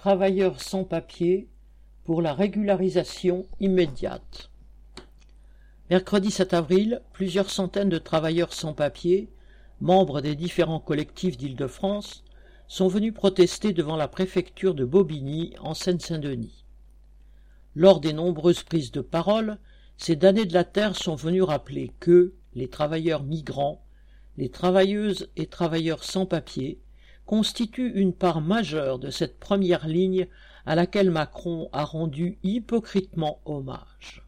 travailleurs sans papier pour la régularisation immédiate. Mercredi 7 avril, plusieurs centaines de travailleurs sans papier, membres des différents collectifs d'Île-de-France, sont venus protester devant la préfecture de Bobigny en Seine-Saint-Denis. Lors des nombreuses prises de parole, ces damnés de la terre sont venus rappeler que les travailleurs migrants, les travailleuses et travailleurs sans papier constituent une part majeure de cette première ligne à laquelle Macron a rendu hypocritement hommage.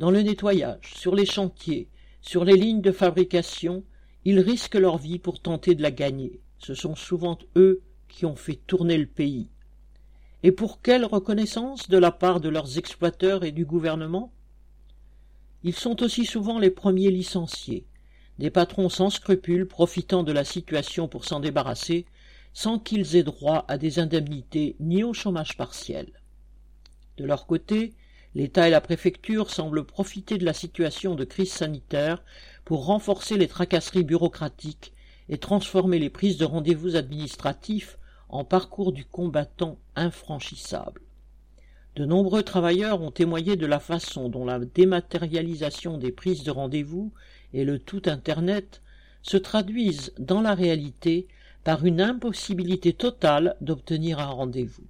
Dans le nettoyage, sur les chantiers, sur les lignes de fabrication, ils risquent leur vie pour tenter de la gagner. Ce sont souvent eux qui ont fait tourner le pays. Et pour quelle reconnaissance de la part de leurs exploiteurs et du gouvernement? Ils sont aussi souvent les premiers licenciés, des patrons sans scrupules profitant de la situation pour s'en débarrasser sans qu'ils aient droit à des indemnités ni au chômage partiel. De leur côté, l'État et la préfecture semblent profiter de la situation de crise sanitaire pour renforcer les tracasseries bureaucratiques et transformer les prises de rendez-vous administratifs en parcours du combattant infranchissable. De nombreux travailleurs ont témoigné de la façon dont la dématérialisation des prises de rendez-vous et le tout Internet se traduisent dans la réalité par une impossibilité totale d'obtenir un rendez-vous.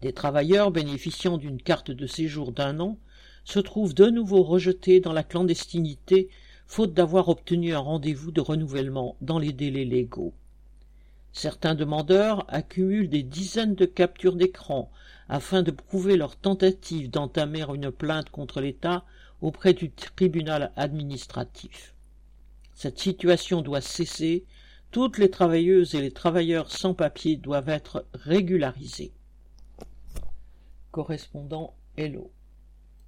Des travailleurs bénéficiant d'une carte de séjour d'un an se trouvent de nouveau rejetés dans la clandestinité faute d'avoir obtenu un rendez-vous de renouvellement dans les délais légaux. Certains demandeurs accumulent des dizaines de captures d'écran afin de prouver leur tentative d'entamer une plainte contre l'État auprès du tribunal administratif. Cette situation doit cesser toutes les travailleuses et les travailleurs sans papier doivent être régularisés. Correspondant Hello.